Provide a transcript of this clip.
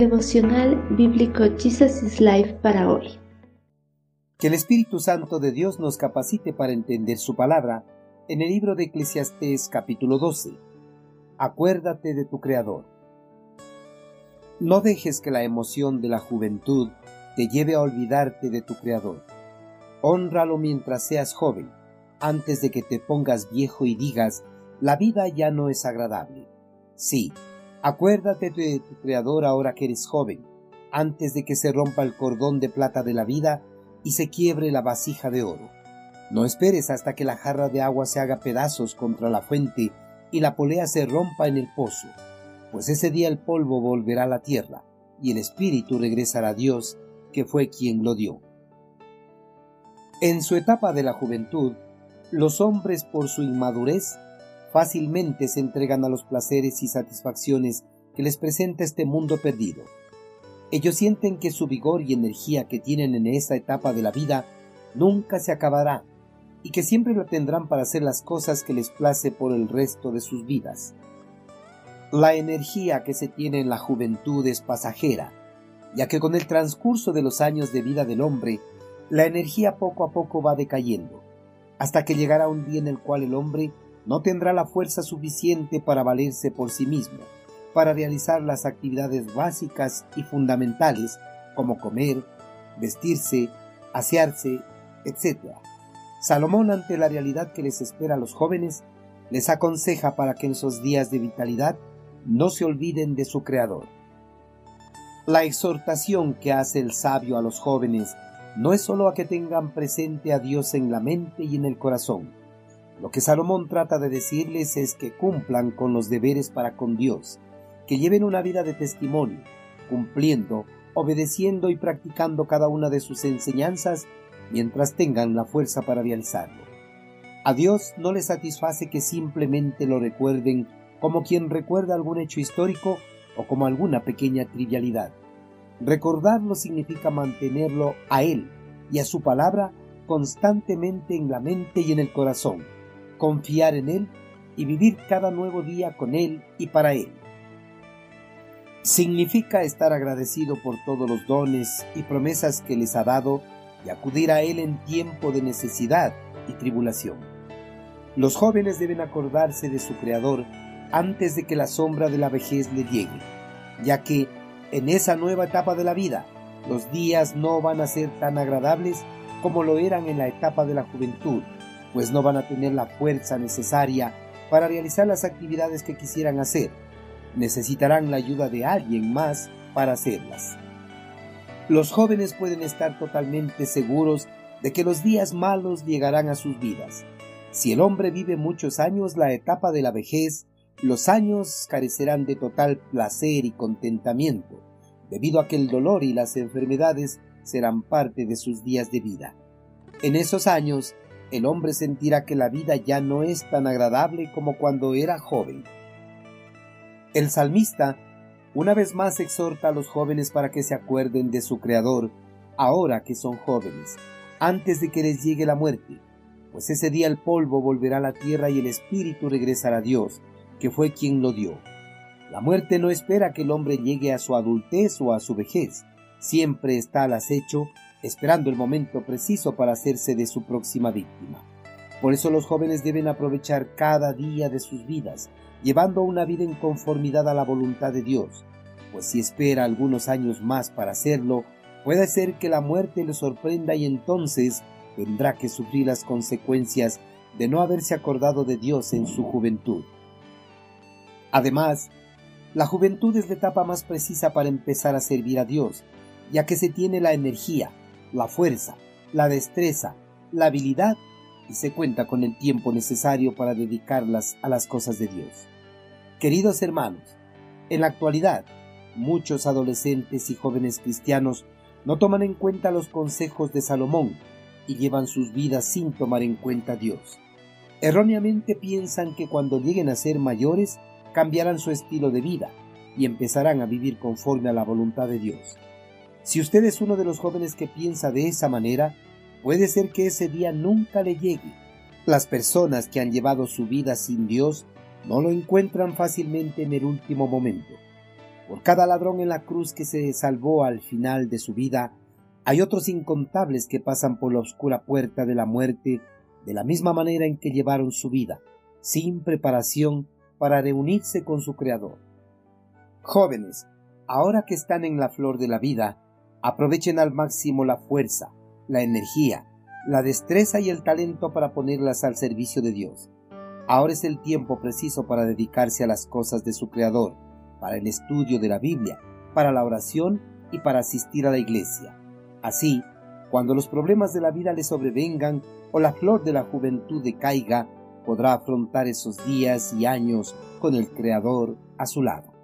Devocional Bíblico Jesus is Life para hoy. Que el Espíritu Santo de Dios nos capacite para entender su palabra en el libro de Eclesiastés capítulo 12. Acuérdate de tu Creador. No dejes que la emoción de la juventud te lleve a olvidarte de tu Creador. Honralo mientras seas joven, antes de que te pongas viejo y digas, la vida ya no es agradable. Sí, Acuérdate de tu Creador ahora que eres joven, antes de que se rompa el cordón de plata de la vida y se quiebre la vasija de oro. No esperes hasta que la jarra de agua se haga pedazos contra la fuente y la polea se rompa en el pozo, pues ese día el polvo volverá a la tierra y el espíritu regresará a Dios, que fue quien lo dio. En su etapa de la juventud, los hombres por su inmadurez fácilmente se entregan a los placeres y satisfacciones que les presenta este mundo perdido. Ellos sienten que su vigor y energía que tienen en esa etapa de la vida nunca se acabará y que siempre lo tendrán para hacer las cosas que les place por el resto de sus vidas. La energía que se tiene en la juventud es pasajera, ya que con el transcurso de los años de vida del hombre, la energía poco a poco va decayendo, hasta que llegará un día en el cual el hombre no tendrá la fuerza suficiente para valerse por sí mismo, para realizar las actividades básicas y fundamentales como comer, vestirse, asearse, etc. Salomón, ante la realidad que les espera a los jóvenes, les aconseja para que en esos días de vitalidad no se olviden de su Creador. La exhortación que hace el sabio a los jóvenes no es sólo a que tengan presente a Dios en la mente y en el corazón, lo que Salomón trata de decirles es que cumplan con los deberes para con Dios, que lleven una vida de testimonio, cumpliendo, obedeciendo y practicando cada una de sus enseñanzas mientras tengan la fuerza para realizarlo. A Dios no le satisface que simplemente lo recuerden como quien recuerda algún hecho histórico o como alguna pequeña trivialidad. Recordarlo significa mantenerlo a Él y a su palabra constantemente en la mente y en el corazón confiar en Él y vivir cada nuevo día con Él y para Él. Significa estar agradecido por todos los dones y promesas que les ha dado y acudir a Él en tiempo de necesidad y tribulación. Los jóvenes deben acordarse de su Creador antes de que la sombra de la vejez le llegue, ya que en esa nueva etapa de la vida los días no van a ser tan agradables como lo eran en la etapa de la juventud pues no van a tener la fuerza necesaria para realizar las actividades que quisieran hacer. Necesitarán la ayuda de alguien más para hacerlas. Los jóvenes pueden estar totalmente seguros de que los días malos llegarán a sus vidas. Si el hombre vive muchos años, la etapa de la vejez, los años carecerán de total placer y contentamiento, debido a que el dolor y las enfermedades serán parte de sus días de vida. En esos años, el hombre sentirá que la vida ya no es tan agradable como cuando era joven. El salmista una vez más exhorta a los jóvenes para que se acuerden de su Creador ahora que son jóvenes, antes de que les llegue la muerte, pues ese día el polvo volverá a la tierra y el espíritu regresará a Dios, que fue quien lo dio. La muerte no espera que el hombre llegue a su adultez o a su vejez, siempre está al acecho esperando el momento preciso para hacerse de su próxima víctima. Por eso los jóvenes deben aprovechar cada día de sus vidas, llevando una vida en conformidad a la voluntad de Dios, pues si espera algunos años más para hacerlo, puede ser que la muerte le sorprenda y entonces tendrá que sufrir las consecuencias de no haberse acordado de Dios en su juventud. Además, la juventud es la etapa más precisa para empezar a servir a Dios, ya que se tiene la energía, la fuerza, la destreza, la habilidad y se cuenta con el tiempo necesario para dedicarlas a las cosas de Dios. Queridos hermanos, en la actualidad, muchos adolescentes y jóvenes cristianos no toman en cuenta los consejos de Salomón y llevan sus vidas sin tomar en cuenta a Dios. Erróneamente piensan que cuando lleguen a ser mayores cambiarán su estilo de vida y empezarán a vivir conforme a la voluntad de Dios. Si usted es uno de los jóvenes que piensa de esa manera, puede ser que ese día nunca le llegue. Las personas que han llevado su vida sin Dios no lo encuentran fácilmente en el último momento. Por cada ladrón en la cruz que se salvó al final de su vida, hay otros incontables que pasan por la oscura puerta de la muerte de la misma manera en que llevaron su vida, sin preparación para reunirse con su Creador. Jóvenes, ahora que están en la flor de la vida, aprovechen al máximo la fuerza, la energía, la destreza y el talento para ponerlas al servicio de Dios. Ahora es el tiempo preciso para dedicarse a las cosas de su Creador, para el estudio de la Biblia, para la oración y para asistir a la iglesia. Así, cuando los problemas de la vida le sobrevengan o la flor de la juventud decaiga, podrá afrontar esos días y años con el Creador a su lado.